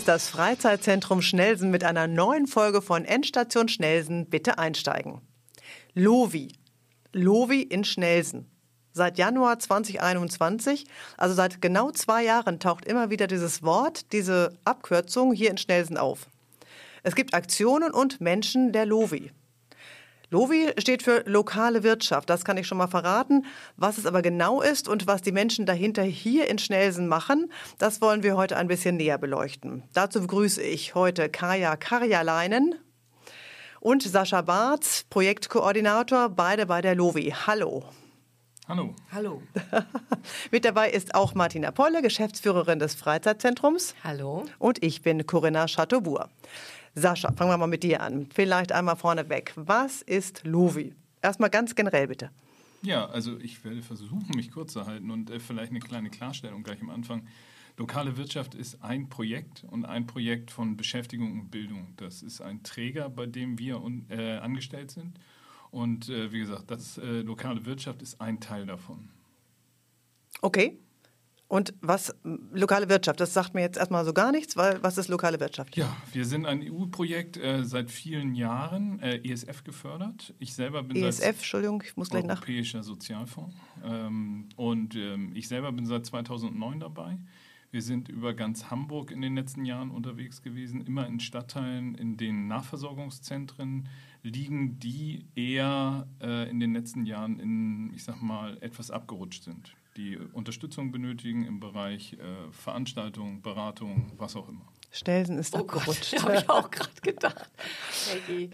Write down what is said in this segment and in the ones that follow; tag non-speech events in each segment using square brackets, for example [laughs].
ist das Freizeitzentrum Schnelsen mit einer neuen Folge von Endstation Schnelsen. Bitte einsteigen. Lovi. Lovi in Schnelsen. Seit Januar 2021, also seit genau zwei Jahren, taucht immer wieder dieses Wort, diese Abkürzung hier in Schnelsen auf. Es gibt Aktionen und Menschen der Lovi. Lovi steht für lokale Wirtschaft, das kann ich schon mal verraten. Was es aber genau ist und was die Menschen dahinter hier in Schnelsen machen, das wollen wir heute ein bisschen näher beleuchten. Dazu begrüße ich heute Kaya Karjaleinen und Sascha Barth, Projektkoordinator, beide bei der Lovi. Hallo. Hallo. Hallo. [laughs] Mit dabei ist auch Martina Polle, Geschäftsführerin des Freizeitzentrums. Hallo. Und ich bin Corinna Chateaubourg. Sascha, fangen wir mal mit dir an. Vielleicht einmal vorneweg. Was ist Lovi? Erstmal ganz generell bitte. Ja, also ich werde versuchen, mich kurz zu halten und äh, vielleicht eine kleine Klarstellung gleich am Anfang. Lokale Wirtschaft ist ein Projekt und ein Projekt von Beschäftigung und Bildung. Das ist ein Träger, bei dem wir äh, angestellt sind. Und äh, wie gesagt, das äh, lokale Wirtschaft ist ein Teil davon. Okay. Und was lokale Wirtschaft, das sagt mir jetzt erstmal so gar nichts, weil was ist lokale Wirtschaft? Ja, wir sind ein EU-Projekt äh, seit vielen Jahren, äh, ESF gefördert. Ich selber bin ESF, Entschuldigung, ich muss gleich nach. Europäischer Sozialfonds. Ähm, und ähm, ich selber bin seit 2009 dabei. Wir sind über ganz Hamburg in den letzten Jahren unterwegs gewesen, immer in Stadtteilen, in den Nachversorgungszentren liegen, die eher äh, in den letzten Jahren in, ich sag mal, etwas abgerutscht sind die Unterstützung benötigen im Bereich äh, Veranstaltung, Beratung, was auch immer. Stelsen ist oh abgerutscht. [laughs] Habe ich auch gerade gedacht.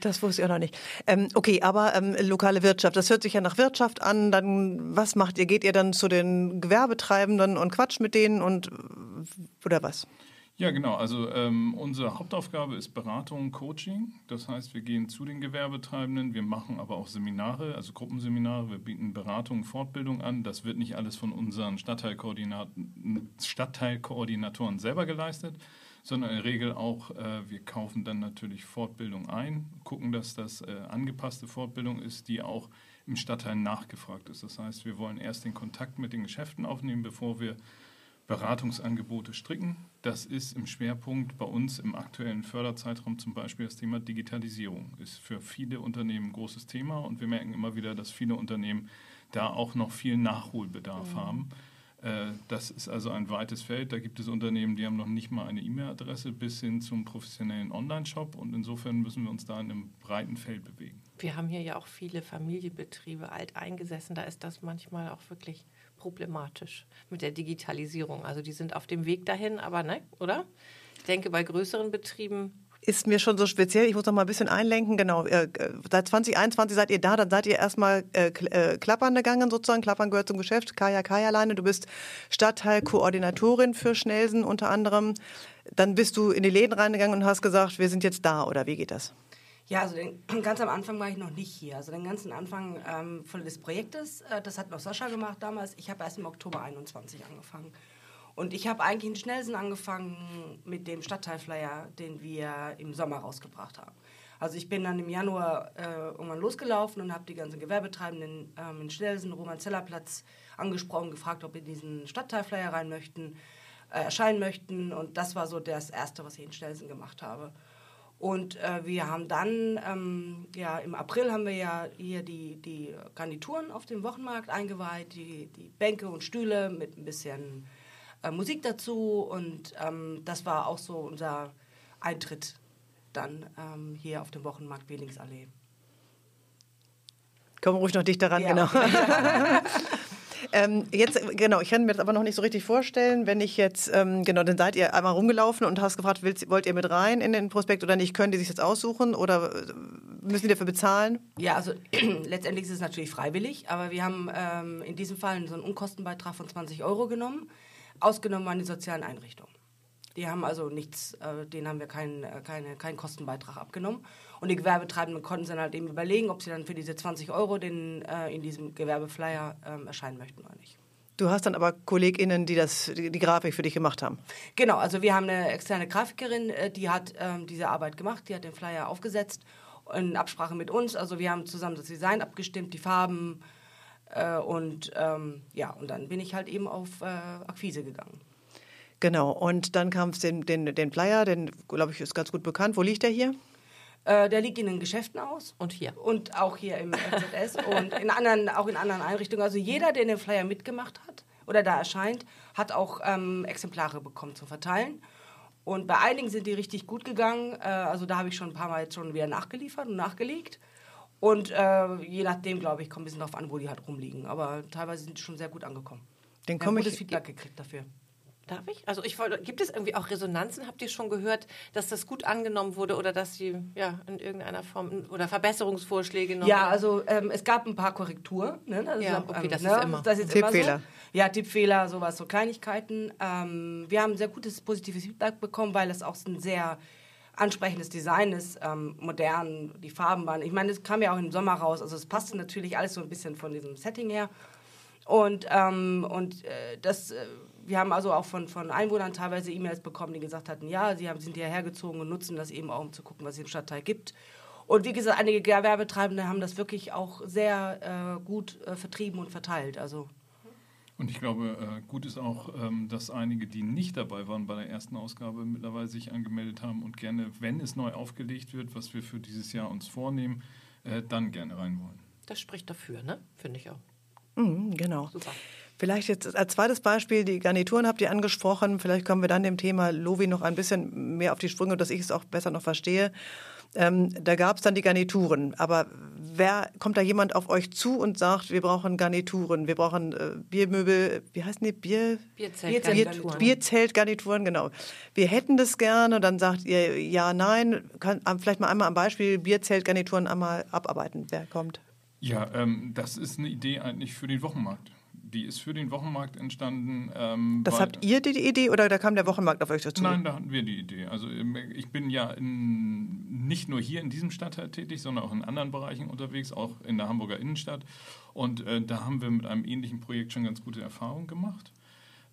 Das wusste ich auch noch nicht. Ähm, okay, aber ähm, lokale Wirtschaft, das hört sich ja nach Wirtschaft an. Dann, was macht ihr? Geht ihr dann zu den Gewerbetreibenden und quatscht mit denen und oder was? Ja, genau. Also ähm, unsere Hauptaufgabe ist Beratung, Coaching. Das heißt, wir gehen zu den Gewerbetreibenden, wir machen aber auch Seminare, also Gruppenseminare, wir bieten Beratung, Fortbildung an. Das wird nicht alles von unseren Stadtteilkoordinatoren selber geleistet, sondern in der Regel auch, äh, wir kaufen dann natürlich Fortbildung ein, gucken, dass das äh, angepasste Fortbildung ist, die auch im Stadtteil nachgefragt ist. Das heißt, wir wollen erst den Kontakt mit den Geschäften aufnehmen, bevor wir Beratungsangebote stricken. Das ist im Schwerpunkt bei uns im aktuellen Förderzeitraum zum Beispiel das Thema Digitalisierung. Ist für viele Unternehmen ein großes Thema und wir merken immer wieder, dass viele Unternehmen da auch noch viel Nachholbedarf mhm. haben. Äh, das ist also ein weites Feld. Da gibt es Unternehmen, die haben noch nicht mal eine E-Mail-Adresse bis hin zum professionellen Online-Shop. Und insofern müssen wir uns da in einem breiten Feld bewegen. Wir haben hier ja auch viele Familienbetriebe alt eingesessen. Da ist das manchmal auch wirklich problematisch mit der Digitalisierung. Also die sind auf dem Weg dahin, aber ne, oder? Ich denke, bei größeren Betrieben ist mir schon so speziell. Ich muss noch mal ein bisschen einlenken. Genau, äh, seit 2021 seid ihr da, dann seid ihr erstmal äh, äh, klappern gegangen sozusagen. Klappern gehört zum Geschäft. Kaya Kaya alleine, du bist Stadtteilkoordinatorin für Schnelsen unter anderem. Dann bist du in die Läden reingegangen und hast gesagt, wir sind jetzt da oder wie geht das? Ja, also den, [clears throat] ganz am Anfang war ich noch nicht hier. Also den ganzen Anfang ähm, von des Projektes, äh, das hat noch Sascha gemacht damals. Ich habe erst im Oktober 21 angefangen. Und ich habe eigentlich in Schnellsen angefangen mit dem Stadtteilflyer, den wir im Sommer rausgebracht haben. Also ich bin dann im Januar äh, irgendwann losgelaufen und habe die ganzen Gewerbetreibenden ähm, in Schnellsen, Roman-Zeller-Platz angesprochen, gefragt, ob wir diesen Stadtteilflyer rein möchten, äh, erscheinen möchten. Und das war so das Erste, was ich in Schnellsen gemacht habe. Und äh, wir haben dann, ähm, ja, im April haben wir ja hier die, die Garnituren auf dem Wochenmarkt eingeweiht, die, die Bänke und Stühle mit ein bisschen äh, Musik dazu. Und ähm, das war auch so unser Eintritt dann ähm, hier auf dem Wochenmarkt Welingsallee. Komm ruhig noch dichter ran, ja. genau. [laughs] [laughs] Ähm, jetzt, genau, ich kann mir das aber noch nicht so richtig vorstellen, wenn ich jetzt, ähm, genau, dann seid ihr einmal rumgelaufen und hast gefragt, willst, wollt ihr mit rein in den Prospekt oder nicht? Können die sich das aussuchen oder äh, müssen die dafür bezahlen? Ja, also [clears throat] letztendlich ist es natürlich freiwillig, aber wir haben ähm, in diesem Fall so einen Unkostenbeitrag von 20 Euro genommen. Ausgenommen waren die sozialen Einrichtungen. Die haben also nichts, äh, denen haben wir keinen äh, keine, keinen Kostenbeitrag abgenommen. Und die Gewerbetreibenden konnten dann halt eben überlegen, ob sie dann für diese 20 Euro den, äh, in diesem Gewerbeflyer äh, erscheinen möchten oder nicht. Du hast dann aber KollegInnen, die das, die, die, Grafik für dich gemacht haben. Genau, also wir haben eine externe Grafikerin, äh, die hat ähm, diese Arbeit gemacht, die hat den Flyer aufgesetzt in Absprache mit uns. Also wir haben zusammen das Design abgestimmt, die Farben äh, und ähm, ja, und dann bin ich halt eben auf äh, Akquise gegangen. Genau, und dann kam es den, den, den Flyer, den, glaube ich, ist ganz gut bekannt. Wo liegt der hier? Äh, der liegt in den Geschäften aus. Und hier. Und auch hier im FZS [laughs] und in anderen, auch in anderen Einrichtungen. Also jeder, der den Flyer mitgemacht hat oder da erscheint, hat auch ähm, Exemplare bekommen zum Verteilen. Und bei einigen sind die richtig gut gegangen. Äh, also da habe ich schon ein paar Mal jetzt schon wieder nachgeliefert und nachgelegt. Und äh, je nachdem, glaube ich, kommt ein bisschen darauf an, wo die halt rumliegen. Aber teilweise sind die schon sehr gut angekommen. Den Wir haben komme gutes ich. Feedback gekriegt dafür. Darf ich? Also ich wollte, gibt es irgendwie auch Resonanzen? Habt ihr schon gehört, dass das gut angenommen wurde oder dass sie ja in irgendeiner Form oder Verbesserungsvorschläge noch? Ja, also ähm, es gab ein paar Korrekturen. Ne? Also, Ja, okay, das ist ne? immer. Das ist immer Tippfehler. so. Ja, Tippfehler, sowas, so Kleinigkeiten. Ähm, wir haben sehr gutes positives Feedback bekommen, weil es auch ein sehr ansprechendes Design ist, ähm, modern, die Farben waren. Ich meine, es kam ja auch im Sommer raus, also es passte natürlich alles so ein bisschen von diesem Setting her. Und, ähm, und äh, das, äh, wir haben also auch von, von Einwohnern teilweise E-Mails bekommen, die gesagt hatten, ja, sie haben, sind hierher gezogen und nutzen das eben auch, um zu gucken, was es im Stadtteil gibt. Und wie gesagt, einige Gewerbetreibende haben das wirklich auch sehr äh, gut äh, vertrieben und verteilt. Also Und ich glaube, äh, gut ist auch, ähm, dass einige, die nicht dabei waren bei der ersten Ausgabe, mittlerweile sich angemeldet haben und gerne, wenn es neu aufgelegt wird, was wir für dieses Jahr uns vornehmen, äh, dann gerne rein wollen. Das spricht dafür, ne? Finde ich auch. Mhm, genau. Super. Vielleicht jetzt als zweites Beispiel, die Garnituren habt ihr angesprochen. Vielleicht kommen wir dann dem Thema Lovi noch ein bisschen mehr auf die Sprünge, dass ich es auch besser noch verstehe. Ähm, da gab es dann die Garnituren. Aber wer kommt da jemand auf euch zu und sagt, wir brauchen Garnituren, wir brauchen äh, Biermöbel, wie heißen die? Bier, Bierzelt, Bier, Garnituren. Bierzeltgarnituren, genau. Wir hätten das gerne, dann sagt ihr ja, nein. Kann, vielleicht mal einmal am Beispiel Bierzeltgarnituren einmal abarbeiten. Wer kommt? Ja, ähm, das ist eine Idee eigentlich für den Wochenmarkt. Die ist für den Wochenmarkt entstanden. Ähm, Das habt ihr die Idee oder da kam der Wochenmarkt auf euch dazu? Nein, da hatten wir die Idee. Also ähm, ich bin ja in, nicht nur hier in diesem Stadtteil tätig, sondern auch in anderen Bereichen unterwegs, auch in der Hamburger Innenstadt. Und äh, da haben wir mit einem ähnlichen Projekt schon ganz gute Erfahrungen gemacht.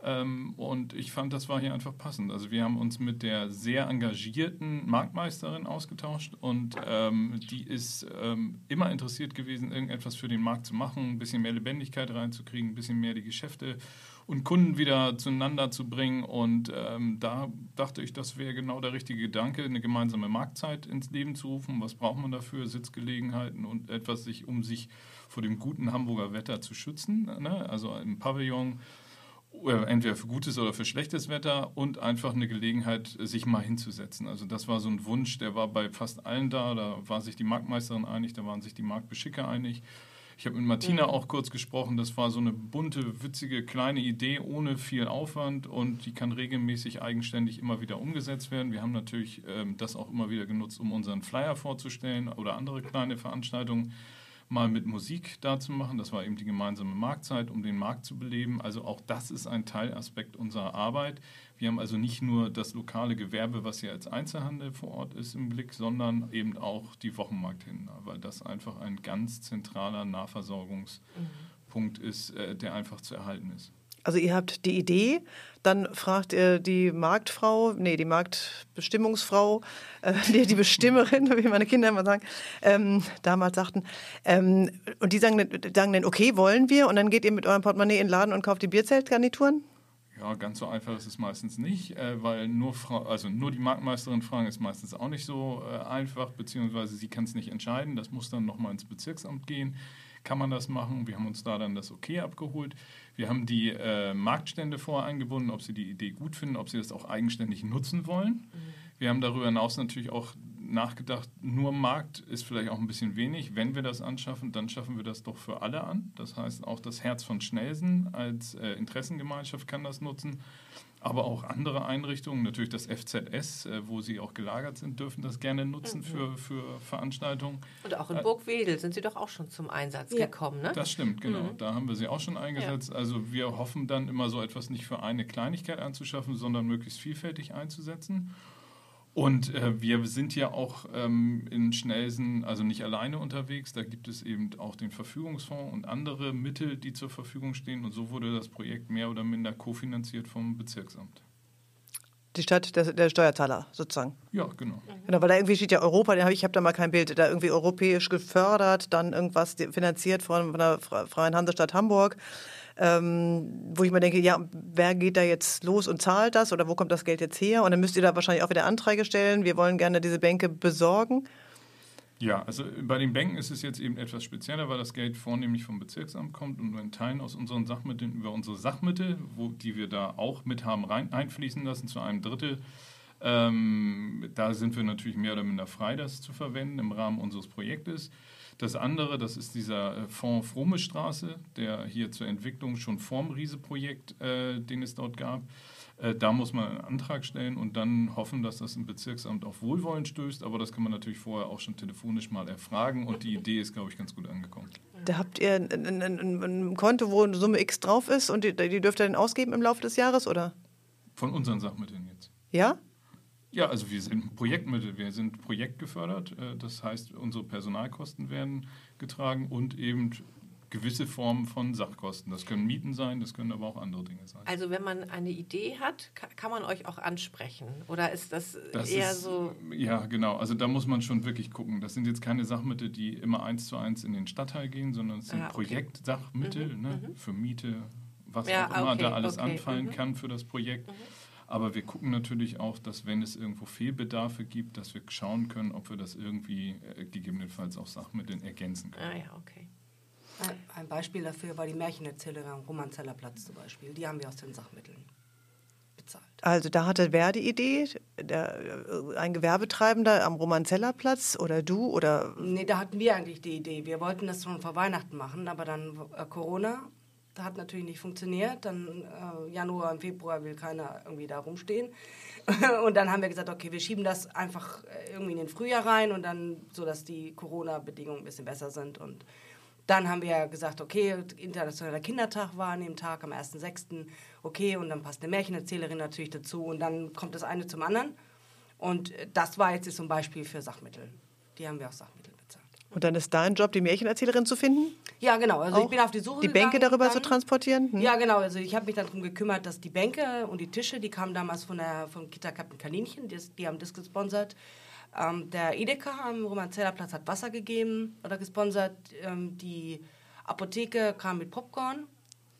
Ähm, und ich fand, das war hier einfach passend. Also wir haben uns mit der sehr engagierten Marktmeisterin ausgetauscht und ähm, die ist ähm, immer interessiert gewesen, irgendetwas für den Markt zu machen, ein bisschen mehr Lebendigkeit reinzukriegen, ein bisschen mehr die Geschäfte und Kunden wieder zueinander zu bringen. Und ähm, da dachte ich, das wäre genau der richtige Gedanke, eine gemeinsame Marktzeit ins Leben zu rufen. Was braucht man dafür? Sitzgelegenheiten und etwas, sich, um sich vor dem guten Hamburger Wetter zu schützen. Ne? Also im Pavillon entweder für gutes oder für schlechtes Wetter und einfach eine Gelegenheit, sich mal hinzusetzen. Also das war so ein Wunsch, der war bei fast allen da. Da war sich die Marktmeisterin einig, da waren sich die Marktbeschicker einig. Ich habe mit Martina auch kurz gesprochen. Das war so eine bunte, witzige, kleine Idee ohne viel Aufwand und die kann regelmäßig eigenständig immer wieder umgesetzt werden. Wir haben natürlich ähm, das auch immer wieder genutzt, um unseren Flyer vorzustellen oder andere kleine Veranstaltungen mal mit Musik da zu machen. Das war eben die gemeinsame Marktzeit, um den Markt zu beleben. Also auch das ist ein Teilaspekt unserer Arbeit. Wir haben also nicht nur das lokale Gewerbe, was hier als Einzelhandel vor Ort ist, im Blick, sondern eben auch die Wochenmarkthändler, weil das einfach ein ganz zentraler Nahversorgungspunkt ist, äh, der einfach zu erhalten ist. Also ihr habt die Idee, dann fragt ihr die Marktfrau, nee, die Marktbestimmungsfrau, äh, [laughs] die, Bestimmerin, wie meine Kinder immer sagen, ähm, damals sagten, ähm, und die sagen, dann- sagen dann, okay, wollen wir, und dann geht ihr mit eurem Portemonnaie in den Laden und kauft die Bierzeltgarnituren? Ja, ganz so einfach ist es meistens nicht, äh, weil nur, Frau, also nur die Marktmeisterin fragen ist meistens auch nicht so äh, einfach, beziehungsweise sie kann es nicht entscheiden. Das muss dann nochmal ins Bezirksamt gehen. Kann man das machen? Wir haben uns da dann das Okay abgeholt. Wir haben die äh, Marktstände vorher eingebunden, ob sie die Idee gut finden, ob sie das auch eigenständig nutzen wollen. Wir haben darüber hinaus natürlich auch nachgedacht, nur Markt ist vielleicht auch ein bisschen wenig. Wenn wir das anschaffen, dann schaffen wir das doch für alle an. Das heißt, auch das Herz von Schnelsen als äh, Interessengemeinschaft kann das nutzen. Aber auch andere Einrichtungen, natürlich das FZS, äh, wo sie auch gelagert sind, dürfen das gerne nutzen für, für Veranstaltungen. Und auch in Burgwedel sind sie doch auch schon zum Einsatz Ja. gekommen, ne? Das stimmt, genau. Da haben wir sie auch schon eingesetzt. Also wir hoffen dann immer so etwas nicht für eine Kleinigkeit anzuschaffen, sondern möglichst vielfältig einzusetzen. Und äh, wir sind ja auch ähm, in Schnelsen, also nicht alleine unterwegs. Da gibt es eben auch den Verfügungsfonds und andere Mittel, die zur Verfügung stehen. Und so wurde das Projekt mehr oder minder kofinanziert vom Bezirksamt. Die Stadt, der, der Steuerzahler sozusagen. Ja, genau. Genau, weil da irgendwie steht ja Europa, hab ich, ich habe da mal kein Bild, da irgendwie europäisch gefördert, dann irgendwas finanziert von, von der Fre- Freien Hansestadt Hamburg. Ähm, wo ich mir denke, ja, wer geht da jetzt los und zahlt das oder wo kommt das Geld jetzt her? Und dann müsst ihr da wahrscheinlich auch wieder Anträge stellen. Wir wollen gerne diese Bänke besorgen. Ja, also bei den Bänken ist es jetzt eben etwas spezieller, weil das Geld vornehmlich vom Bezirksamt kommt und nur in Teilen aus unseren Sachmitteln über unsere Sachmittel, wo, die wir da auch mit haben rein, einfließen lassen, zu einem Drittel. Ähm, da sind wir natürlich mehr oder minder frei, das zu verwenden im Rahmen unseres Projektes. Das andere, das ist dieser äh, Fonds Fromme Straße, der hier zur Entwicklung schon vorm Riese-Projekt, äh, den es dort gab. Äh, da muss man einen Antrag stellen und dann hoffen, dass das im Bezirksamt auf Wohlwollen stößt. Aber das kann man natürlich vorher auch schon telefonisch mal erfragen und die Idee ist, glaube ich, ganz gut angekommen. Da habt ihr ein, ein, ein, ein Konto, wo eine Summe X drauf ist und die, die dürft ihr dann ausgeben im Laufe des Jahres, oder? Von unseren Sachmitteln jetzt. Ja? Ja, also wir sind Projektmittel, wir sind projektgefördert. Äh, das heißt, unsere Personalkosten werden getragen und eben gewisse Formen von Sachkosten. Das können Mieten sein, das können aber auch andere Dinge sein. Also wenn man eine Idee hat, kann man euch auch ansprechen? Oder ist das, das eher ist, so... Ja, genau. Also da muss man schon wirklich gucken. Das sind jetzt keine Sachmittel, die immer eins zu eins in den Stadtteil gehen, sondern es sind Ah, okay. Projektsachmittel Mhm, ne, für Miete, was Ja, auch immer okay, da alles okay, anfallen mhm. kann für das Projekt. Aber wir gucken natürlich auch, dass wenn es irgendwo Fehlbedarfe gibt, dass wir schauen können, ob wir das irgendwie äh, gegebenenfalls auch Sachmitteln ergänzen können. Ah ja, okay. Ein- Ein Beispiel dafür war die Märchenerzählerin am Romanzeller Platz zum Beispiel. Die haben wir aus den Sachmitteln bezahlt. Also da hatte wer die Idee? Der, äh, ein Gewerbetreibender am Romanzellerplatz oder du oder Nee, da hatten wir eigentlich die Idee. Wir wollten das schon vor Weihnachten machen, aber dann äh, Corona, hat natürlich nicht funktioniert. Dann äh, Januar und Februar will keiner irgendwie da rumstehen. [laughs] und dann haben wir gesagt, okay, wir schieben das einfach äh, irgendwie in den Frühjahr rein und dann, so dass die Corona-Bedingungen ein bisschen besser sind. Und dann haben wir gesagt, okay, internationaler Kindertag war an dem Tag am 1.6. Okay, und dann passt eine Märchenerzählerin natürlich dazu und dann kommt das eine zum anderen. Und äh, das war jetzt so ein Beispiel für Sachmittel. Die haben wir aus Sachmitteln bezahlt. Und dann ist dein Job, die Märchenerzählerin zu finden? Ja, genau. Also Auch ich bin auf die Suche Die Bänke gegangen darüber dann. zu transportieren? Hm? Ja, genau. Also ich habe mich darum gekümmert, dass die Bänke und die Tische, die kamen damals von der vom Kita Captain Kaninchen, die, die haben das gesponsert. Ähm, der Edeka am Romanzeller Platz hat Wasser gegeben oder gesponsert. Ähm, die Apotheke kam mit Popcorn,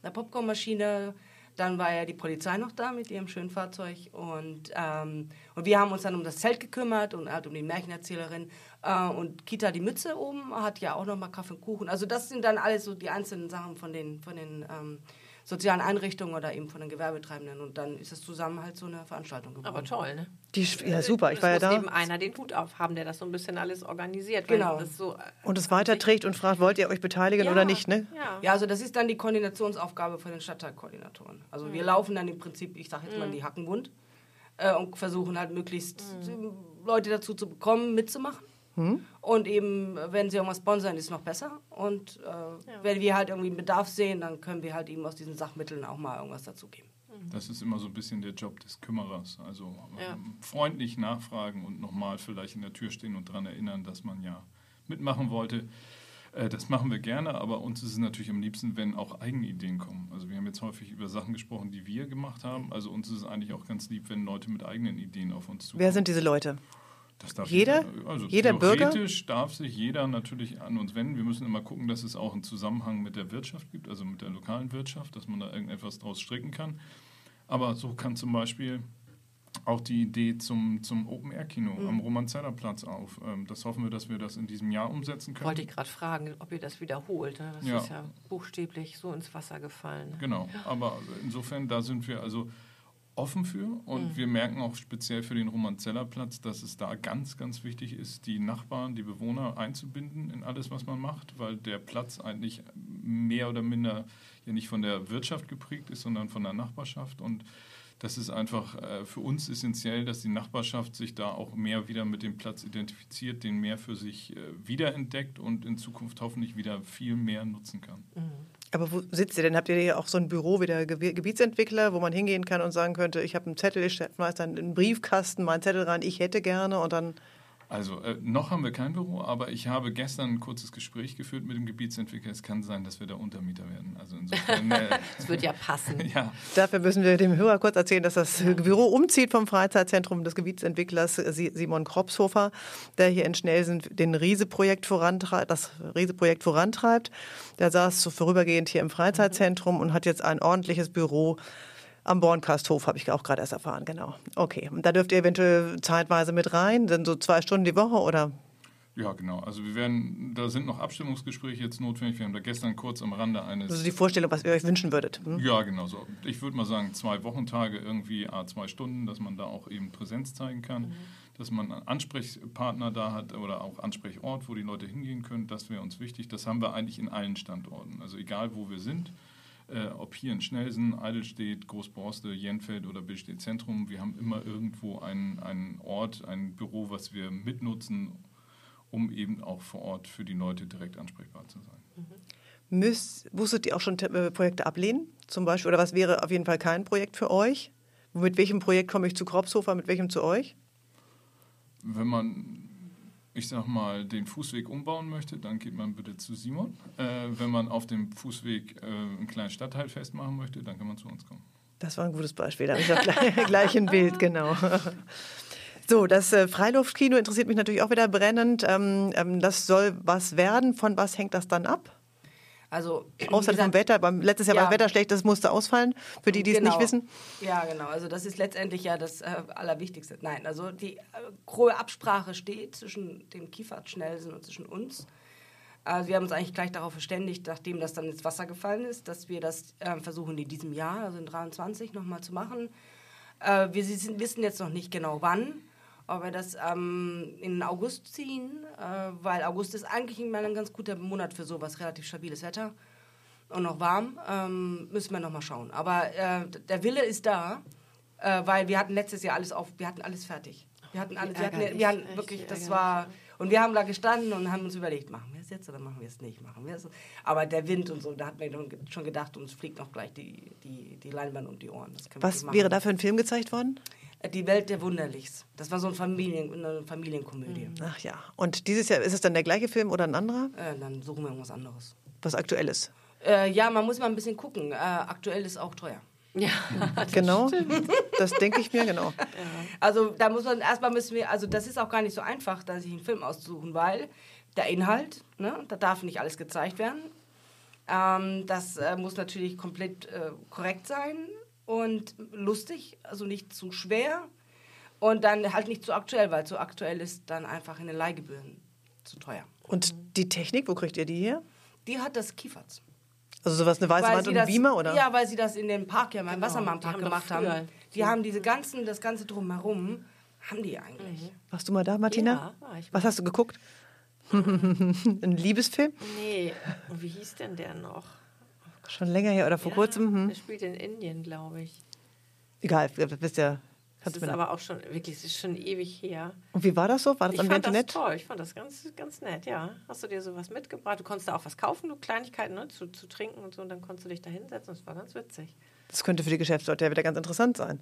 der Popcornmaschine. Dann war ja die Polizei noch da mit ihrem schönen Fahrzeug. Und, ähm, und wir haben uns dann um das Zelt gekümmert und halt um die Märchenerzählerin. Äh, und Kita die Mütze oben hat ja auch noch mal Kaffee und Kuchen. Also das sind dann alles so die einzelnen Sachen von den, von den ähm, sozialen Einrichtungen oder eben von den Gewerbetreibenden. Und dann ist es zusammen halt so eine Veranstaltung geworden. Aber toll, ne? Die, ja, super. Ich war ja es muss da. eben einer den Hut aufhaben, der das so ein bisschen alles organisiert. Genau. Das so, äh, Und es weiterträgt und fragt, wollt ihr euch beteiligen ja, oder nicht? Ne? Ja. Ja, also das ist dann die Koordinationsaufgabe von den Stadtteilkoordinatoren. Also Mhm. wir laufen dann im Prinzip, ich sage jetzt mal, die Hacken äh, und versuchen halt möglichst Mhm. Leute dazu zu bekommen, mitzumachen. Hm? Und eben, wenn sie irgendwas sponsern, ist es noch besser. Und äh, wenn wir halt irgendwie einen Bedarf sehen, dann können wir halt eben aus diesen Sachmitteln auch mal irgendwas dazugeben. Das ist immer so ein bisschen der Job des Kümmerers. Also Ja. ähm, freundlich nachfragen und nochmal vielleicht in der Tür stehen und daran erinnern, dass man ja mitmachen wollte. Äh, Das machen wir gerne, aber uns ist es natürlich am liebsten, wenn auch eigene Ideen kommen. Also wir haben jetzt häufig über Sachen gesprochen, die wir gemacht haben. Also uns ist es eigentlich auch ganz lieb, wenn Leute mit eigenen Ideen auf uns zukommen. Wer sind diese Leute? Das darf Jeder? Also Jeder Bürger? theoretisch darf sich jeder natürlich an uns wenden. Wir müssen immer gucken, dass es auch einen Zusammenhang mit der Wirtschaft gibt, also mit der lokalen Wirtschaft, dass man da irgendetwas draus stricken kann. Aber so kann zum Beispiel auch die Idee zum, zum Open-Air-Kino Mhm. am Roman-Zeller-Platz auf. Ähm, Das hoffen wir, dass wir das in diesem Jahr umsetzen können. Wollte ich gerade fragen, ob ihr das wiederholt. ne? Das Ja. ist ja buchstäblich so ins Wasser gefallen. Genau, aber insofern, da sind wir also offen für und Mhm. wir merken auch speziell für den Romanzellerplatz, dass es da ganz, ganz wichtig ist, die Nachbarn, die Bewohner einzubinden in alles, was man macht, weil der Platz eigentlich mehr oder minder ja nicht von der Wirtschaft geprägt ist, sondern von der Nachbarschaft und das ist einfach äh, für uns essentiell, dass die Nachbarschaft sich da auch mehr wieder mit dem Platz identifiziert, den mehr für sich äh, wiederentdeckt und in Zukunft hoffentlich wieder viel mehr nutzen kann. Aber wo sitzt ihr denn? Habt ihr hier auch so ein Büro wie der Ge Gebietsentwickler, wo man hingehen kann und sagen könnte, ich habe einen Zettel, ich schmeiße dann in einen Briefkasten meinen Zettel rein, ich hätte gerne und dann. Also äh, noch haben wir kein Büro, aber ich habe gestern ein kurzes Gespräch geführt mit dem Gebietsentwickler. Es kann sein, dass wir da Untermieter werden. Also insofern. Äh, [laughs] das wird ja passen. [laughs] ja. Dafür müssen wir dem Hörer kurz erzählen, dass das Büro umzieht vom Freizeitzentrum des Gebietsentwicklers Simon Kropshofer, der hier in Schnelsen den Riese-Projekt vorantreibt, das Riese-Projekt vorantreibt. Der saß so vorübergehend hier im Freizeitzentrum und hat jetzt ein ordentliches Büro am Bornkasthof habe ich auch gerade erst erfahren, genau. Okay, und da dürft ihr eventuell zeitweise mit rein, sind so zwei Stunden die Woche oder? Ja, genau. Also wir werden, da sind noch Abstimmungsgespräche jetzt notwendig. Wir haben da gestern kurz am Rande eines. Also die Vorstellung, was ihr euch wünschen würdet. Hm? Ja, genau so. Ich würde mal sagen, zwei Wochentage irgendwie a zwei Stunden, dass man da auch eben Präsenz zeigen kann, mhm. dass man einen Ansprechpartner da hat oder auch Ansprechort, wo die Leute hingehen können. Das wäre uns wichtig. Das haben wir eigentlich in allen Standorten. Also egal, wo wir sind äh, ob hier in Schnelsen, Eidelstedt, Großborste, Jenfeld oder Billstedt Zentrum, wir haben immer irgendwo einen, einen Ort, ein Büro, was wir mitnutzen, um eben auch vor Ort für die Leute direkt ansprechbar zu sein. Mhm. Müsst, musstet ihr auch schon äh, Projekte ablehnen, zum Beispiel? Oder was wäre auf jeden Fall kein Projekt für euch? Mit welchem Projekt komme ich zu Kropshofer, mit welchem zu euch? Wenn man ich sag mal, den Fußweg umbauen möchte, dann geht man bitte zu Simon. Äh, wenn man auf dem Fußweg äh, einen kleinen Stadtteil festmachen möchte, dann kann man zu uns kommen. Das war ein gutes Beispiel, da habe ich auch gleich, [laughs] gleich ein Bild, genau. [laughs] So, das äh, Freiluftkino interessiert mich natürlich auch wieder brennend. Ähm, ähm, das soll was werden. Von was hängt das dann ab? Also, Außer vom Wetter, beim, letztes Jahr ja. war das Wetter schlecht, das musste ausfallen, für die, die genau. es nicht wissen. Ja, genau. Also das ist letztendlich ja das äh, Allerwichtigste. Nein, also die äh, grobe Absprache steht zwischen dem Kiefert Schnellsen und zwischen uns. Also wir haben uns eigentlich gleich darauf verständigt, nachdem das dann ins Wasser gefallen ist, dass wir das äh, versuchen in diesem Jahr, also in 23, nochmal zu machen. Äh, wir wissen jetzt noch nicht genau wann ob wir das ähm, in August ziehen, äh, weil August ist eigentlich immer ein ganz guter Monat für sowas, relativ stabiles Wetter und noch warm, ähm, müssen wir noch mal schauen. Aber äh, der Wille ist da, äh, weil wir hatten letztes Jahr alles auf, wir hatten alles fertig. Wir hatten alles, wir hatten, wir hatten wirklich, das war, und wir haben da gestanden und haben uns überlegt, machen wir es jetzt oder machen wir es nicht, machen wir es. Aber der Wind und so, da hat man schon gedacht, uns fliegt noch gleich die, die, die Leinwand um die Ohren. Was wäre da für ein Film gezeigt worden? Die Welt der Wunderlichs. Das war so ein Familien, eine Familienkomödie. Hm. Ach ja. Und dieses Jahr, ist es dann der gleiche Film oder ein anderer? Äh, dann suchen wir irgendwas anderes. Was aktuelles? Äh, ja, man muss mal ein bisschen gucken. Äh, aktuell ist auch teuer. Ja, [laughs] genau. Das denke ich mir, genau. [laughs] Ja. Also da muss man erstmal müssen wir, also das ist auch gar nicht so einfach, da sich einen Film auszusuchen, weil der Inhalt, ne, da darf nicht alles gezeigt werden. Ähm, das äh, muss natürlich komplett äh, korrekt sein und lustig, also nicht zu schwer und dann halt nicht zu aktuell, weil zu aktuell ist dann einfach in den Leihgebühren zu teuer. Und die Technik, wo kriegt ihr die her? Die hat das Kieferts. Also sowas eine weiße weil Wand und ein Beamer, oder? Ja, weil sie das in dem Park, ja, beim genau, Wassermannpark gemacht haben. Die haben diese ganzen, das ganze drumherum, haben die eigentlich. Mhm. Warst du mal da, Martina? Ja, war ich mal. Was hast du geguckt? [laughs] ein Liebesfilm? Nee. Und wie hieß denn der noch? Schon länger her oder vor ja, kurzem? Hm? Der spielt in Indien, glaube ich. Egal, du bist ja. Das ist aber auch schon wirklich, das ist schon ewig her. Und wie war das so? War das ich fand das toll. Ich fand das ganz, ganz nett, ja. Hast du dir sowas mitgebracht? Du konntest da auch was kaufen, du Kleinigkeiten ne, zu, zu trinken und so, und dann konntest du dich da hinsetzen. Das war ganz witzig. Das könnte für die Geschäftsleute ja wieder ganz interessant sein.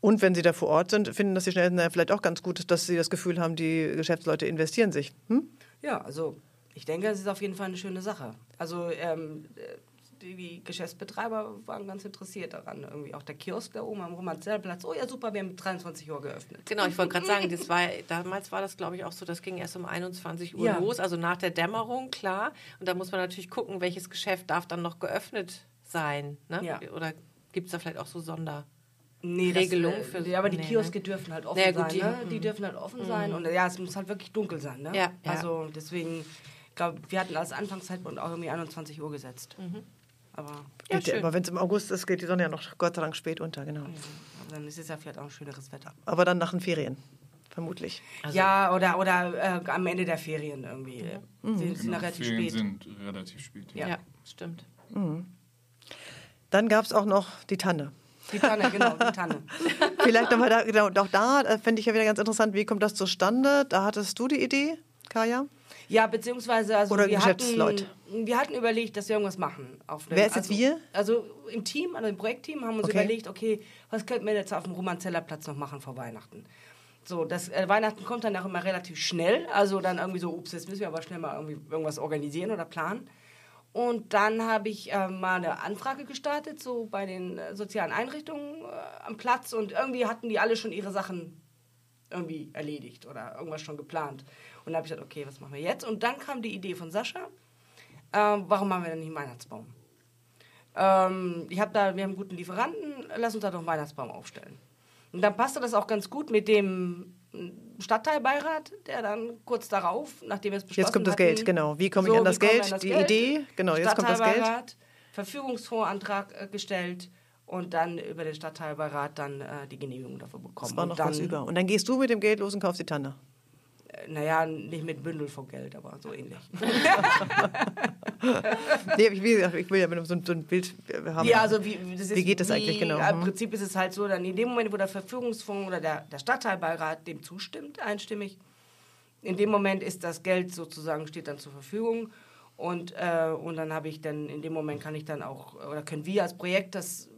Und wenn sie da vor Ort sind, finden das die Schnellen vielleicht auch ganz gut, dass sie das Gefühl haben, die Geschäftsleute investieren sich. Hm? Ja, also ich denke, es ist auf jeden Fall eine schöne Sache. Also ähm, die Geschäftsbetreiber waren ganz interessiert daran. Irgendwie auch der Kiosk da oben am Romanzelplatz. Oh ja, super, wir haben 23 Uhr geöffnet. Genau, ich wollte gerade sagen, das war, damals war das, glaube ich, auch so, das ging erst um 21 Uhr ja. los, also nach der Dämmerung, klar. Und da muss man natürlich gucken, welches Geschäft darf dann noch geöffnet sein. Ne? Ja. Oder gibt es da vielleicht auch so Sonder... Nee, Regelung das, für ja, aber die nee, Kioske ne? dürfen halt offen ja, gut, sein. Die, ne? die hm. dürfen halt offen mhm. sein und ja, es muss halt wirklich dunkel sein. Ne? Ja, also deswegen, ich glaube, wir hatten als Anfangszeitpunkt auch irgendwie 21 Uhr gesetzt. Mhm. Aber, ja, ja aber wenn es im August ist, geht die Sonne ja noch Gott sei Dank spät unter, genau. Ja, dann ist es ja vielleicht auch ein schöneres Wetter. Aber dann nach den Ferien, vermutlich. Also ja, oder, oder äh, am Ende der Ferien irgendwie. Mhm. Sind, sind genau, relativ Ferien spät. sind relativ spät. Ja, ja stimmt. Mhm. Dann gab es auch noch die Tanne. Die Tanne, genau, die Tanne. [laughs] Vielleicht nochmal da, genau, auch da äh, fände ich ja wieder ganz interessant, wie kommt das zustande? Da hattest du die Idee, Kaya? Ja, beziehungsweise also Oder wir, Geschäftsleute. hatten, wir hatten überlegt, dass wir irgendwas machen. Wer ist also, jetzt wir? Also im Team, also im Projektteam haben wir uns okay. überlegt, okay, was könnten wir jetzt auf dem Romanzeller Platz noch machen vor Weihnachten? So, das äh, Weihnachten kommt dann auch immer relativ schnell. Also dann irgendwie so, ups, jetzt müssen wir aber schnell mal irgendwie irgendwas organisieren oder planen. Und dann habe ich äh, mal eine Anfrage gestartet, so bei den äh, sozialen Einrichtungen äh, am Platz. Und irgendwie hatten die alle schon ihre Sachen irgendwie erledigt oder irgendwas schon geplant. Und dann habe ich gesagt, okay, was machen wir jetzt? Und dann kam die Idee von Sascha, äh, warum machen wir denn nicht einen Weihnachtsbaum? Ähm, ich habe da, wir haben einen guten Lieferanten, lass uns da doch einen Weihnachtsbaum aufstellen. Und dann passte das auch ganz gut mit dem Stadtteilbeirat, der dann kurz darauf, nachdem wir es beschlossen Jetzt kommt das hatten, Geld, genau. Wie komme ich so, an das Geld? an das die Geld? Idee, genau, jetzt kommt das Geld. Stadtteilbeirat, Verfügungsfondsantrag äh, gestellt und dann über den Stadtteilbeirat dann äh, die Genehmigung dafür bekommen. Das war noch und dann, was über. Und dann gehst du mit dem Geld los und kaufst die Tanne. Äh, Naja, nicht mit Bündel von Geld, aber so ähnlich. [laughs] Nee, ich will, ich will ja mit so, so ein Bild haben. Ja, also wie, ist, Wie geht das eigentlich genau? Im Hm. Prinzip ist es halt so, dann in dem Moment, wo der Verfügungsfonds oder der, der Stadtteilbeirat dem zustimmt, einstimmig, in dem Moment ist das Geld sozusagen, steht dann zur Verfügung. Und, äh, und dann habe ich dann, in dem Moment kann ich dann auch, oder können wir als Projekt das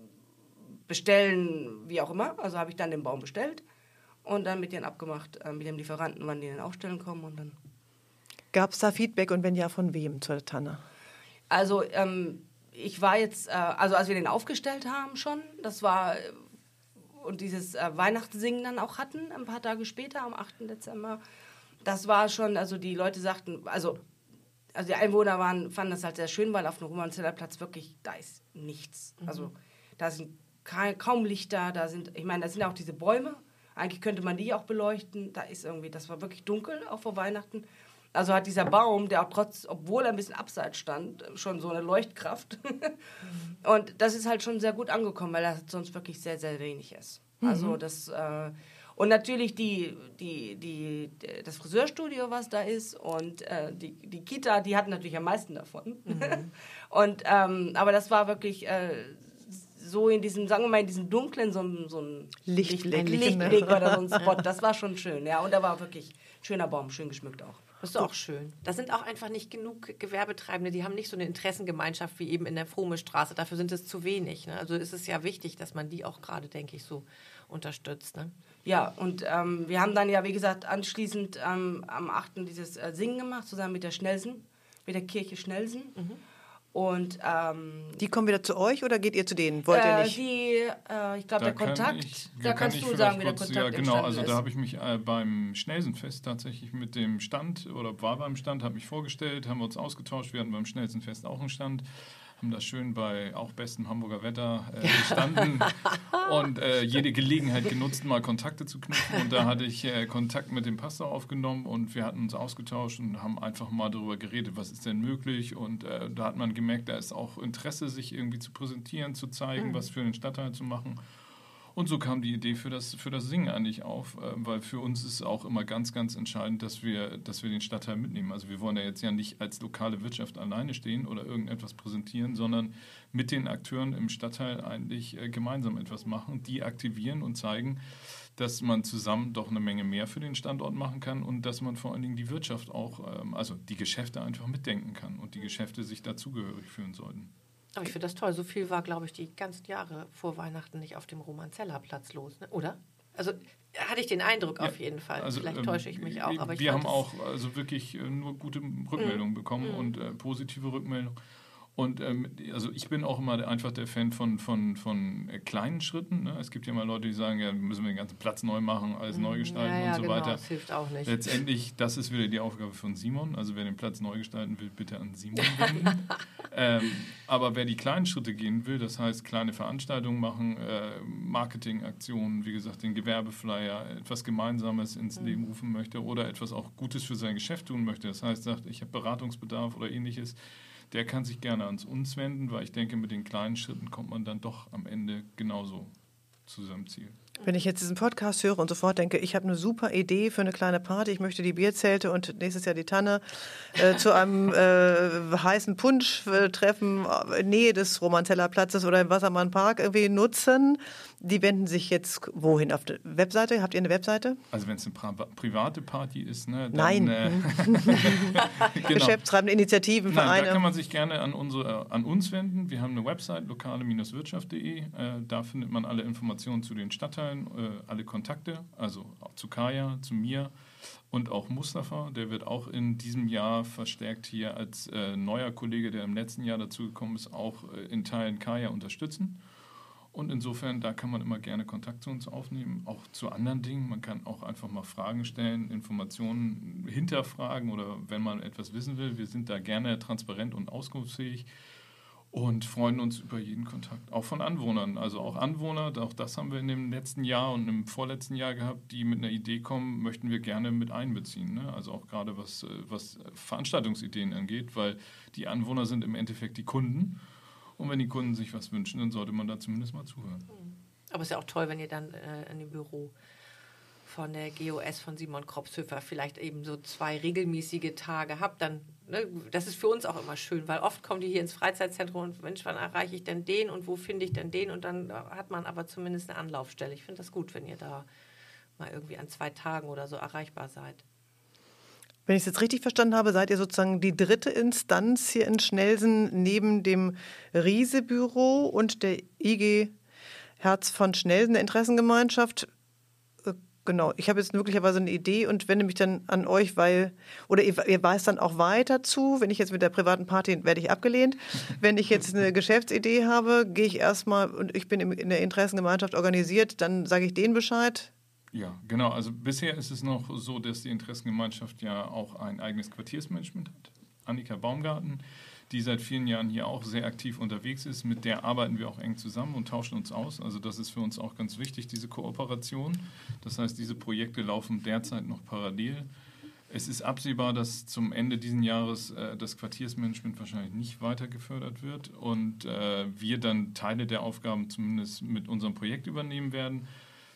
bestellen, wie auch immer. Also habe ich dann den Baum bestellt und dann mit denen abgemacht, äh, mit dem Lieferanten, wann die dann aufstellen kommen und dann Gab es da Feedback und wenn ja, von wem zur Tanne? Also ähm, ich war jetzt, äh, also als wir den aufgestellt haben schon, das war äh, und dieses äh, Weihnachtssingen dann auch hatten, ein paar Tage später, am 8. Dezember, das war schon, also die Leute sagten, also, also die Einwohner waren, fanden das halt sehr schön, weil auf dem Romanzeller Platz wirklich, da ist nichts. Also da sind ka kaum Lichter, da sind, ich meine, da sind auch diese Bäume, eigentlich könnte man die auch beleuchten, da ist irgendwie, das war wirklich dunkel, auch vor Weihnachten. Also hat dieser Baum, der auch trotz, obwohl er ein bisschen abseits stand, schon so eine Leuchtkraft. [laughs] Und das ist halt schon sehr gut angekommen, weil er sonst wirklich sehr, sehr wenig ist. Also das äh, und natürlich die, die, die, das Friseurstudio, was da ist, und äh, die, die Kita, die hatten natürlich am meisten davon. [laughs] und, ähm, aber das war wirklich äh, so in diesem, sagen wir mal, in diesem dunklen, so, ein- so ein Lichtblick, Licht? Lichtblick oder so ein [laughs] Spot. Das war schon schön, ja. Und da war wirklich schöner Baum, schön geschmückt auch. Das ist auch schön. Da sind auch einfach nicht genug Gewerbetreibende, die haben nicht so eine Interessengemeinschaft wie eben in der Frome Straße. Dafür sind es zu wenig. Ne? Also ist es ja wichtig, dass man die auch gerade, denke ich, so unterstützt. Ne? Ja, und ähm, wir haben dann ja, wie gesagt, anschließend ähm, am 8. dieses äh, Singen gemacht, zusammen mit der Schnellsen, mit der Kirche Schnellsen. Und ähm, Die kommen wieder zu euch oder geht ihr zu denen? Wollt ihr äh, nicht? die, äh, ich glaube, der kann Kontakt, ich- da kann kannst ich du sagen, wie der Kontakt Ja, genau. Also ist. da habe ich mich äh, beim Schnelsenfest tatsächlich mit dem Stand oder war beim Stand, habe mich vorgestellt, haben wir uns ausgetauscht. Wir hatten beim Schnelsenfest auch einen Stand, haben da schön bei auch bestem Hamburger Wetter äh, [laughs] gestanden und äh, jede Gelegenheit genutzt, mal Kontakte zu knüpfen. Und da hatte ich äh, Kontakt mit dem Pastor aufgenommen und wir hatten uns ausgetauscht und haben einfach mal darüber geredet, was ist denn möglich. Und äh, da hat man gemerkt, da ist auch Interesse, sich irgendwie zu präsentieren, zu zeigen, was für den Stadtteil zu machen. Und so kam die Idee für das, für das Singen eigentlich auf, äh, weil für uns ist auch immer ganz, ganz entscheidend, dass wir, dass wir den Stadtteil mitnehmen. Also wir wollen ja jetzt ja nicht als lokale Wirtschaft alleine stehen oder irgendetwas präsentieren, sondern mit den Akteuren im Stadtteil eigentlich äh, gemeinsam etwas machen, die aktivieren und zeigen, dass man zusammen doch eine Menge mehr für den Standort machen kann und dass man vor allen Dingen die Wirtschaft auch, ähm, also die Geschäfte einfach mitdenken kann und die Geschäfte sich dazugehörig fühlen sollten. Aber ich finde das toll. So viel war, glaube ich, die ganzen Jahre vor Weihnachten nicht auf dem Romanzeller Platz los, ne? oder? Also hatte ich den Eindruck auf jeden Fall. Also, Vielleicht ähm, täusche ich mich auch. Aber ich wir haben auch also wirklich äh, nur gute Rückmeldungen bekommen und äh, positive Rückmeldungen. Und ähm, also ich bin auch immer der, einfach der Fan von, von, von äh, kleinen Schritten. Ne? Es gibt ja mal Leute, die sagen, ja, müssen wir den ganzen Platz neu machen, alles neu gestalten ja, ja, und so genau, weiter. Das hilft auch nicht. Letztendlich, das ist wieder die Aufgabe von Simon. Also wer den Platz neu gestalten will, bitte an Simon [laughs] wenden. ähm, aber wer die kleinen Schritte gehen will, das heißt kleine Veranstaltungen machen, äh, Marketingaktionen, wie gesagt, den Gewerbeflyer, etwas Gemeinsames ins Mhm. Leben rufen möchte oder etwas auch Gutes für sein Geschäft tun möchte. Das heißt, sagt, ich habe Beratungsbedarf oder ähnliches, der kann sich gerne ans uns wenden, weil ich denke, mit den kleinen Schritten kommt man dann doch am Ende genauso zu seinem Ziel. Wenn ich jetzt diesen Podcast höre und sofort denke, ich habe eine super Idee für eine kleine Party, ich möchte die Bierzelte und nächstes Jahr die Tanne äh, zu einem [laughs] äh, heißen Punsch-Treffen in Nähe des Romanzeller Platzes oder im Wassermann Park irgendwie nutzen. Die wenden sich jetzt wohin? Auf der Webseite? Habt ihr eine Webseite? Also wenn es eine Pri private Party ist, ne, dann, Nein. Äh, [laughs] [laughs] genau. Geschäftstreibende Initiativen, Nein, Vereine. da kann man sich gerne an, unsere, an uns wenden. Wir haben eine Website, lokale-wirtschaft.de. Äh, da findet man alle Informationen zu den Stadtteilen, äh, alle Kontakte, also zu Kaya, zu mir und auch Mustafa. Der wird auch in diesem Jahr verstärkt hier als äh, neuer Kollege, der im letzten Jahr dazugekommen ist, auch äh, in Teilen Kaya unterstützen. Und insofern, da kann man immer gerne Kontakt zu uns aufnehmen, auch zu anderen Dingen. Man kann auch einfach mal Fragen stellen, Informationen hinterfragen oder wenn man etwas wissen will. Wir sind da gerne transparent und auskunftsfähig und freuen uns über jeden Kontakt, auch von Anwohnern. Also auch Anwohner, auch das haben wir in dem letzten Jahr und im vorletzten Jahr gehabt, die mit einer Idee kommen, möchten wir gerne mit einbeziehen. Ne? Also auch gerade was, äh, was Veranstaltungsideen angeht, weil die Anwohner sind im Endeffekt die Kunden. Und wenn die Kunden sich was wünschen, dann sollte man da zumindest mal zuhören. Aber es ist ja auch toll, wenn ihr dann äh, in dem Büro von der GOS von Simon Kropshöfer vielleicht eben so zwei regelmäßige Tage habt, dann, ne, das ist für uns auch immer schön, weil oft kommen die hier ins Freizeitzentrum und Mensch, wann erreiche ich denn den und wo finde ich denn den? Und dann hat man aber zumindest eine Anlaufstelle. Ich finde das gut, wenn ihr da mal irgendwie an zwei Tagen oder so erreichbar seid. Wenn ich es jetzt richtig verstanden habe, seid ihr sozusagen die dritte Instanz hier in Schnelsen neben dem Riese-Büro und der IG Herz von Schnelsen, der Interessengemeinschaft. Äh, Genau, ich habe jetzt möglicherweise eine Idee und wende mich dann an euch, weil, oder ihr, ihr weist dann auch weiter zu, wenn ich jetzt mit der privaten Party, werde ich abgelehnt. Wenn ich jetzt eine Geschäftsidee habe, gehe ich erstmal und ich bin in der Interessengemeinschaft organisiert, dann sage ich denen Bescheid. Ja, genau. Also bisher ist es noch so, dass die Interessengemeinschaft ja auch ein eigenes Quartiersmanagement hat. Annika Baumgarten, die seit vielen Jahren hier auch sehr aktiv unterwegs ist. Mit der arbeiten wir auch eng zusammen und tauschen uns aus. Also das ist für uns auch ganz wichtig, diese Kooperation. Das heißt, diese Projekte laufen derzeit noch parallel. Es ist absehbar, dass zum Ende dieses Jahres äh, das Quartiersmanagement wahrscheinlich nicht weiter gefördert wird und äh, wir dann Teile der Aufgaben zumindest mit unserem Projekt übernehmen werden.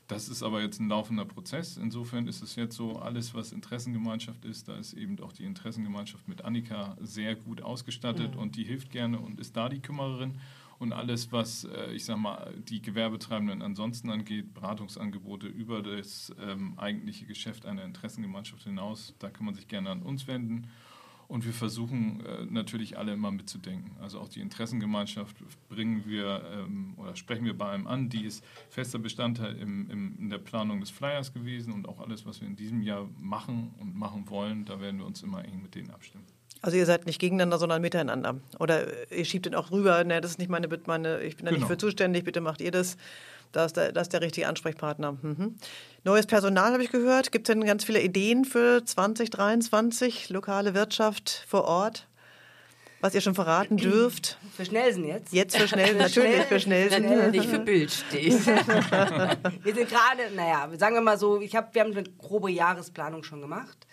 Das ist aber jetzt ein laufender Prozess. Insofern ist es jetzt so, alles, was Interessengemeinschaft ist, da ist eben auch die Interessengemeinschaft mit Annika sehr gut ausgestattet und die hilft gerne und ist da die Kümmererin. Und alles, was, äh, ich sag mal, die Gewerbetreibenden ansonsten angeht, Beratungsangebote über das ähm, eigentliche Geschäft einer Interessengemeinschaft hinaus, da kann man sich gerne an uns wenden. Und wir versuchen äh, natürlich alle immer mitzudenken. Also auch die Interessengemeinschaft bringen wir ähm, oder sprechen wir bei einem an. Die ist fester Bestandteil in der Planung des Flyers gewesen und auch alles, was wir in diesem Jahr machen und machen wollen, da werden wir uns immer eng mit denen abstimmen. Also ihr seid nicht gegeneinander, sondern miteinander. Oder ihr schiebt den auch rüber, ne, das ist nicht meine, meine ich bin da nicht Genau. für zuständig, bitte macht ihr das. Da ist der, das ist der richtige Ansprechpartner. Mhm. Neues Personal habe ich gehört. Gibt es denn ganz viele Ideen für 2023? Lokale Wirtschaft vor Ort? Was ihr schon verraten dürft? Für Schnellsen jetzt. Jetzt für schnell, natürlich für schnell. Wenn nicht für Bild steht. [laughs] Wir sind gerade, naja, sagen wir mal so, ich hab, wir haben eine grobe Jahresplanung schon gemacht.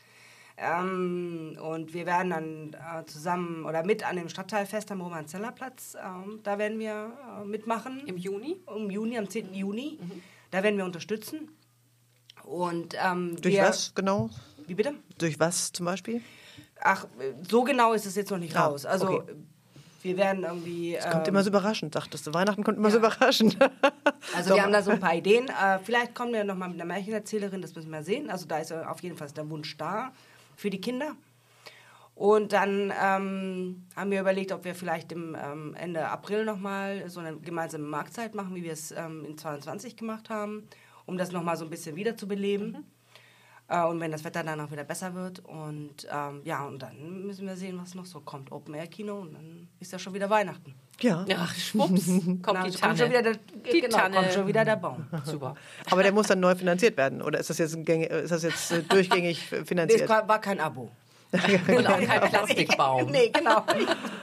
Ähm, und wir werden dann äh, zusammen oder mit an dem Stadtteilfest am Roman-Zeller-Platz, ähm, da werden wir äh, mitmachen. Im Juni? Im Juni, am 10. Juni. Da werden wir unterstützen. Und ähm, Durch wir, was genau? Wie bitte? Durch was zum Beispiel? Ach, so genau ist es jetzt noch nicht Ah, raus. Also okay. wir werden irgendwie. Es kommt ähm, immer so überraschend, sagtest du. Weihnachten kommt immer so ja. überraschend. [laughs] Also wir haben da so ein paar Ideen. Äh, vielleicht kommen wir nochmal mit einer Märchenerzählerin, das müssen wir sehen. Also da ist auf jeden Fall der Wunsch da für die Kinder. Und dann ähm, haben wir überlegt, ob wir vielleicht im ähm, Ende April nochmal so eine gemeinsame Marktzeit machen, wie wir es ähm, in 22 gemacht haben, um das nochmal so ein bisschen wiederzubeleben. Äh, und wenn das Wetter dann auch wieder besser wird. Und ähm, ja, und dann müssen wir sehen, was noch so kommt. Open-Air-Kino und dann ist ja schon wieder Weihnachten. ja. Ach, [laughs] schwupps, kommt Na, die kommt Tanne. schon wieder der, Die genau, Tanne. kommt schon wieder der Baum. [laughs] Super. Aber der muss dann neu finanziert werden. Oder ist das jetzt, ein Gänge, ist das jetzt äh, durchgängig [laughs] Nee, es finanziert? war kein Abo. Und auch kein Plastikbaum. Nee, genau.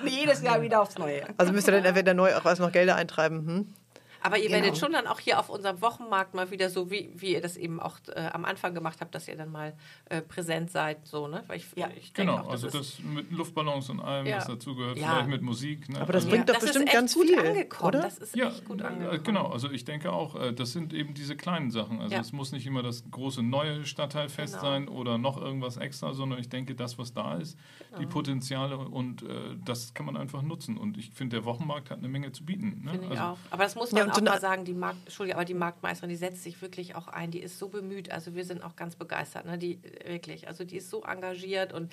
Jedes Jahr wieder aufs Neue. Also müsst ihr dann entweder neu auch was noch Gelder eintreiben. Hm? Aber ihr Genau. werdet schon dann auch hier auf unserem Wochenmarkt mal wieder so, wie, wie ihr das eben auch äh, am Anfang gemacht habt, dass ihr dann mal äh, präsent seid, so, ne? Weil ich, Ja. ich Genau, auch, also das mit Luftballons und allem, Ja. was dazugehört, Ja. vielleicht mit Musik. Ne? Aber das Also- bringt doch das bestimmt ist echt ganz gut viel, angekommen. oder? Das ist Ja, echt gut äh, angekommen. genau. Also ich denke auch, äh, das sind eben diese kleinen Sachen. Also Ja. es muss nicht immer das große neue Stadtteilfest Genau. sein oder noch irgendwas extra, sondern ich denke, das, was da ist, die Genau. Potenziale und äh, das kann man einfach nutzen. Und ich finde, der Wochenmarkt hat eine Menge zu bieten. Ne? Finde ich also, auch. Aber das muss Ja, man man auch mal sagen, die Markt, Entschuldigung, aber die Marktmeisterin, die setzt sich wirklich auch ein. Die ist so bemüht. Also wir sind auch ganz begeistert. Ne? Die wirklich, also die ist so engagiert und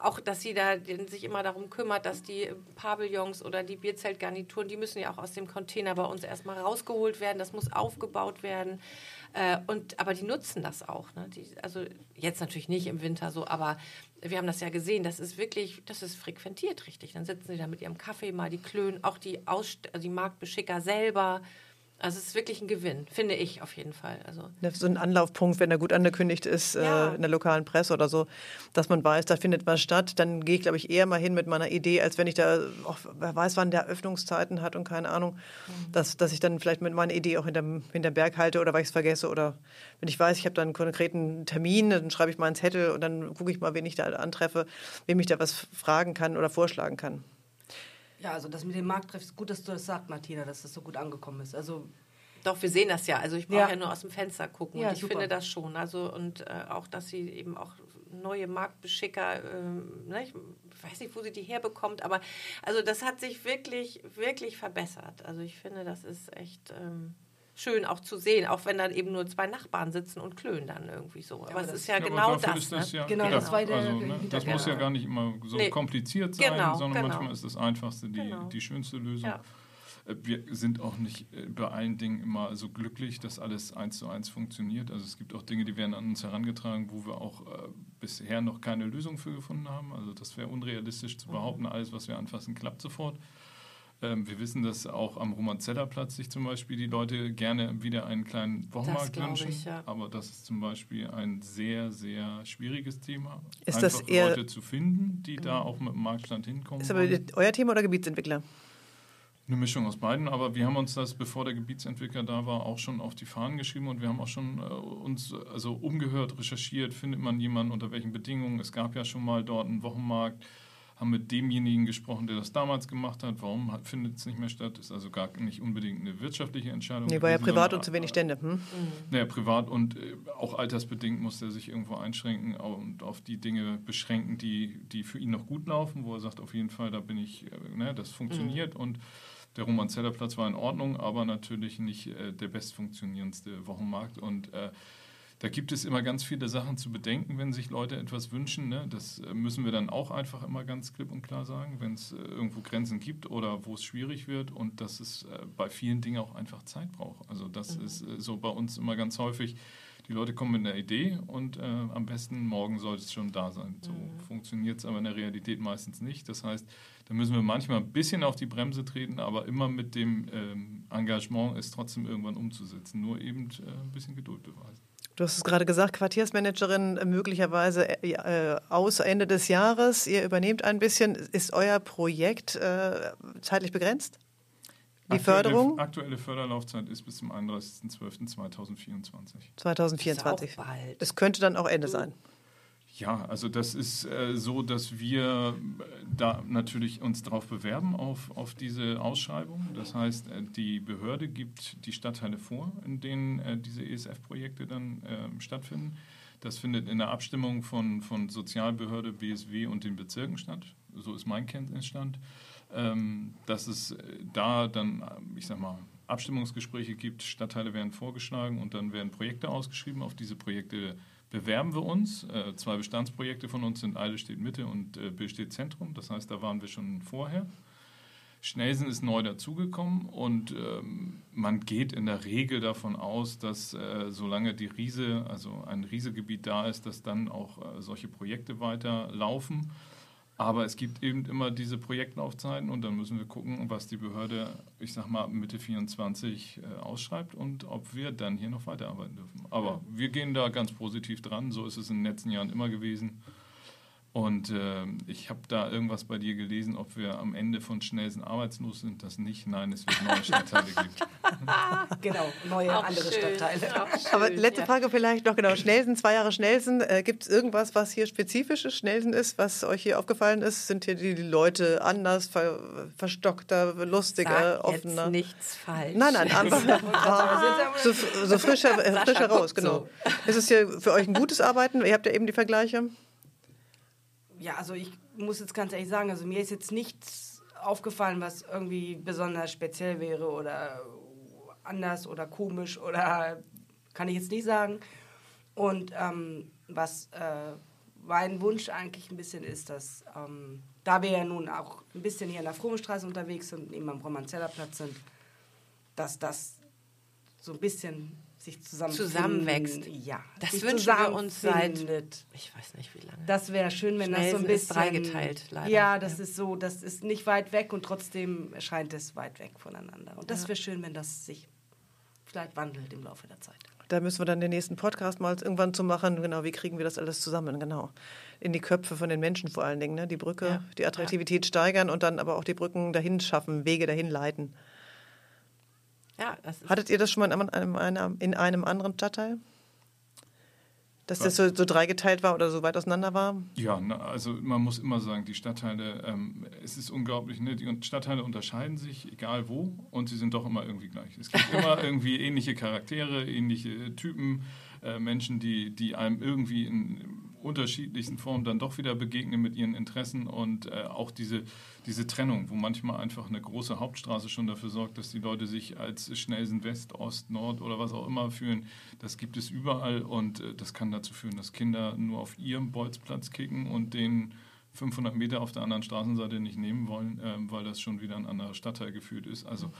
auch, dass sie da sich immer darum kümmert, dass die Pavillons oder die Bierzeltgarnituren, die müssen ja auch aus dem Container bei uns erstmal rausgeholt werden. Das muss aufgebaut werden. Äh, und, aber die nutzen das auch. Ne? Die, also jetzt natürlich nicht im Winter so, aber wir haben das ja gesehen, das ist wirklich, das ist frequentiert richtig. Dann sitzen sie da mit ihrem Kaffee mal, die Klönen, auch die, Ausst also die Marktbeschicker selber. Also es ist wirklich ein Gewinn, finde ich auf jeden Fall. Also so ein Anlaufpunkt, wenn er gut angekündigt ist ja. äh, in der lokalen Presse oder so, dass man weiß, da findet was statt, dann gehe ich, glaube ich, eher mal hin mit meiner Idee, als wenn ich da, auch, wer weiß, wann der Öffnungszeiten hat und keine Ahnung, mhm. dass, dass ich dann vielleicht mit meiner Idee auch hinterm, hinterm Berg halte oder weil ich es vergesse oder wenn ich weiß, ich habe da einen konkreten Termin, dann schreibe ich mal einen Zettel und dann gucke ich mal, wen ich da antreffe, wem ich da was fragen kann oder vorschlagen kann. Ja, also das mit dem Markttreff ist gut, dass du das sagst, Martina, dass das so gut angekommen ist. Also doch, wir sehen das ja. Also ich brauche ja. ja. nur aus dem Fenster gucken. Ja, und ich super. finde das schon. Also und äh, auch, dass sie eben auch neue Marktbeschicker, ähm, ne, ich weiß nicht, wo sie die herbekommt, aber also das hat sich wirklich, wirklich verbessert. Also ich finde, das ist echt ähm, schön auch zu sehen, auch wenn dann eben nur zwei Nachbarn sitzen und klönen dann irgendwie so. Aber ja, es ist ja, genau das. das ne? ja genau, das, war der also, ne, das muss ja gar nicht immer so nee. kompliziert sein, genau, sondern genau. manchmal ist das Einfachste die, genau. die schönste Lösung. Ja. Äh, wir sind auch nicht äh, bei allen Dingen immer so glücklich, dass alles eins zu eins funktioniert. Also es gibt auch Dinge, die werden an uns herangetragen, wo wir auch äh, bisher noch keine Lösung für gefunden haben. Also das wäre unrealistisch zu behaupten, alles, was wir anfassen, klappt sofort. Ähm, wir wissen, dass auch am Romanzellerplatz sich zum Beispiel die Leute gerne wieder einen kleinen Wochenmarkt wünschen. Ich, ja. Aber das ist zum Beispiel ein sehr, sehr schwieriges Thema. Ist Einfach das eher Leute zu finden, die da auch mit dem Marktstand hinkommen. Ist aber wollen. euer Thema oder Gebietsentwickler? Eine Mischung aus beiden, aber wir haben uns das, bevor der Gebietsentwickler da war, auch schon auf die Fahnen geschrieben und wir haben auch schon äh, uns also umgehört, recherchiert, findet man jemanden unter welchen Bedingungen. Es gab ja schon mal dort einen Wochenmarkt, haben mit demjenigen gesprochen, der das damals gemacht hat. Warum findet es nicht mehr statt? Ist also gar nicht unbedingt eine wirtschaftliche Entscheidung. Nee, war ja privat und zu wenig Stände. Hm? Mhm. Naja, privat und äh, auch altersbedingt musste er sich irgendwo einschränken und auf die Dinge beschränken, die, die für ihn noch gut laufen, wo er sagt, auf jeden Fall, da bin ich, äh, ne, das funktioniert mhm. und der Romanzeller Platz war in Ordnung, aber natürlich nicht äh, der bestfunktionierendste Wochenmarkt. Und äh, da gibt es immer ganz viele Sachen zu bedenken, wenn sich Leute etwas wünschen. Ne? Das äh, müssen wir dann auch einfach immer ganz klipp und klar sagen, wenn es äh, irgendwo Grenzen gibt oder wo es schwierig wird und dass es äh, bei vielen Dingen auch einfach Zeit braucht. Also das mhm. ist so bei uns immer ganz häufig. Die Leute kommen mit einer Idee und äh, am besten morgen sollte es schon da sein. So mhm. funktioniert es aber in der Realität meistens nicht. Das heißt, da müssen wir manchmal ein bisschen auf die Bremse treten, aber immer mit dem ähm, Engagement, es trotzdem irgendwann umzusetzen. Nur eben äh, ein bisschen Geduld beweisen. Du hast es gerade gesagt, Quartiersmanagerin äh, möglicherweise äh, aus Ende des Jahres. Ihr übernehmt ein bisschen. Ist euer Projekt äh, zeitlich begrenzt? Die aktuelle, Förderung? Aktuelle Förderlaufzeit ist bis zum 31.12.2024. 2024. Es könnte dann auch Ende sein. Ja, also das ist äh, so, dass wir äh, da natürlich uns darauf bewerben auf, auf diese Ausschreibung. Das heißt, äh, die Behörde gibt die Stadtteile vor, in denen äh, diese ESF-Projekte dann ähm, stattfinden. Das findet in der Abstimmung von, von Sozialbehörde, BSW und den Bezirken statt. So ist mein Kenntnisstand. Ähm, dass es äh, da dann, ich sag mal, Abstimmungsgespräche gibt, Stadtteile werden vorgeschlagen und dann werden Projekte ausgeschrieben. Auf diese Projekte bewerben wir uns. Äh, zwei Bestandsprojekte von uns sind Eile steht Mitte und äh, Bill steht Zentrum. Das heißt, da waren wir schon vorher. Schnelsen ist neu dazugekommen und ähm, man geht in der Regel davon aus, dass äh, solange die Riese, also ein Riesegebiet da ist, dass dann auch äh, solche Projekte weiterlaufen. Aber es gibt eben immer diese Projektlaufzeiten und dann müssen wir gucken, was die Behörde, ich sag mal, Mitte 24 äh, ausschreibt und ob wir dann hier noch weiterarbeiten dürfen. Aber wir gehen da ganz positiv dran, so ist es in den letzten Jahren immer gewesen. Und äh, ich habe da irgendwas bei dir gelesen, ob wir am Ende von Schnellsen arbeitslos sind. Das nicht. Nein, es wird neue Stadtteile [laughs] geben. [laughs] genau, neue Auch andere schön. Stadtteile. [laughs] Aber letzte ja. Frage vielleicht noch genau. Schnellsen, zwei Jahre Schnellsen. Äh, Gibt es irgendwas, was hier spezifisches Schnellsen ist, was euch hier aufgefallen ist? Sind hier die Leute anders, ver verstockter, lustiger, Sag offener? Jetzt nichts falsch. Nein, nein, einfach so, so frischer, frischer raus, genau. So. Ist es hier für euch ein gutes Arbeiten? Ihr habt ja eben die Vergleiche. Ja, also ich muss jetzt ganz ehrlich sagen, also mir ist jetzt nichts aufgefallen, was irgendwie besonders speziell wäre oder anders oder komisch oder kann ich jetzt nicht sagen. Und ähm, was äh, mein Wunsch eigentlich ein bisschen ist, dass ähm, da wir ja nun auch ein bisschen hier in der Fromenstraße unterwegs sind und eben am Romanzeller Platz sind, dass das so ein bisschen sich zusammen Zusammenwächst. Ja, Das wünschen wir uns seit-. Ich weiß nicht, wie lange. Das wäre schön, wenn das so ein Schnellsen ist bisschen dreigeteilt, leider. Ja, das Ja. ist so, das ist nicht weit weg und trotzdem erscheint es weit weg voneinander. Und das wäre schön, wenn das sich vielleicht wandelt im Laufe der Zeit. Da müssen wir dann den nächsten Podcast mal irgendwann zu machen. Genau, wie kriegen wir das alles zusammen? Genau. In die Köpfe von den Menschen vor allen Dingen. Ne? Die Brücke, Ja. die Attraktivität steigern und dann aber auch die Brücken dahin schaffen, Wege dahin leiten. Ja, das ist Hattet ihr das schon mal in einem, einem, in einem anderen Stadtteil? Dass das so, so dreigeteilt war oder so weit auseinander war? Ja, na, also man muss immer sagen, die Stadtteile, ähm, es ist unglaublich, ne? die Stadtteile unterscheiden sich, egal wo, und sie sind doch immer irgendwie gleich. Es gibt [laughs] immer irgendwie ähnliche Charaktere, ähnliche Typen, äh, Menschen, die, die einem irgendwie in unterschiedlichsten Formen dann doch wieder begegnen mit ihren Interessen und äh, auch diese, diese Trennung, wo manchmal einfach eine große Hauptstraße schon dafür sorgt, dass die Leute sich als Schnellsen West, Ost, Nord oder was auch immer fühlen. Das gibt es überall und äh, das kann dazu führen, dass Kinder nur auf ihrem Bolzplatz kicken und den 500 Meter auf der anderen Straßenseite nicht nehmen wollen, ähm, weil das schon wieder ein anderer Stadtteil geführt ist. Also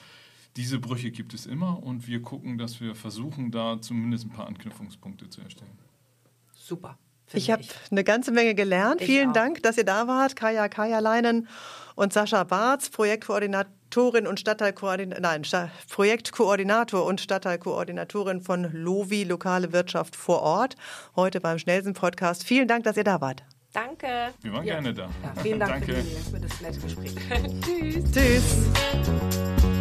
diese Brüche gibt es immer und wir gucken, dass wir versuchen, da zumindest ein paar Anknüpfungspunkte zu erstellen. super. Ich habe eine ganze Menge gelernt. Ich Vielen auch. Dank, dass ihr da wart. Kaya Kaya Leinen und Sascha Barz, Projektkoordinatorin und Stadtteilkoordin nein, Sta Projektkoordinator und Stadtteilkoordinatorin von Lovi, lokale Wirtschaft vor Ort, heute beim Schnellsen Podcast. Vielen Dank, dass ihr da wart. Danke. Wir waren Ja. gerne da. Ja, vielen Dank Danke. für, die, für das nette Gespräch. [laughs] Tschüss. Tschüss.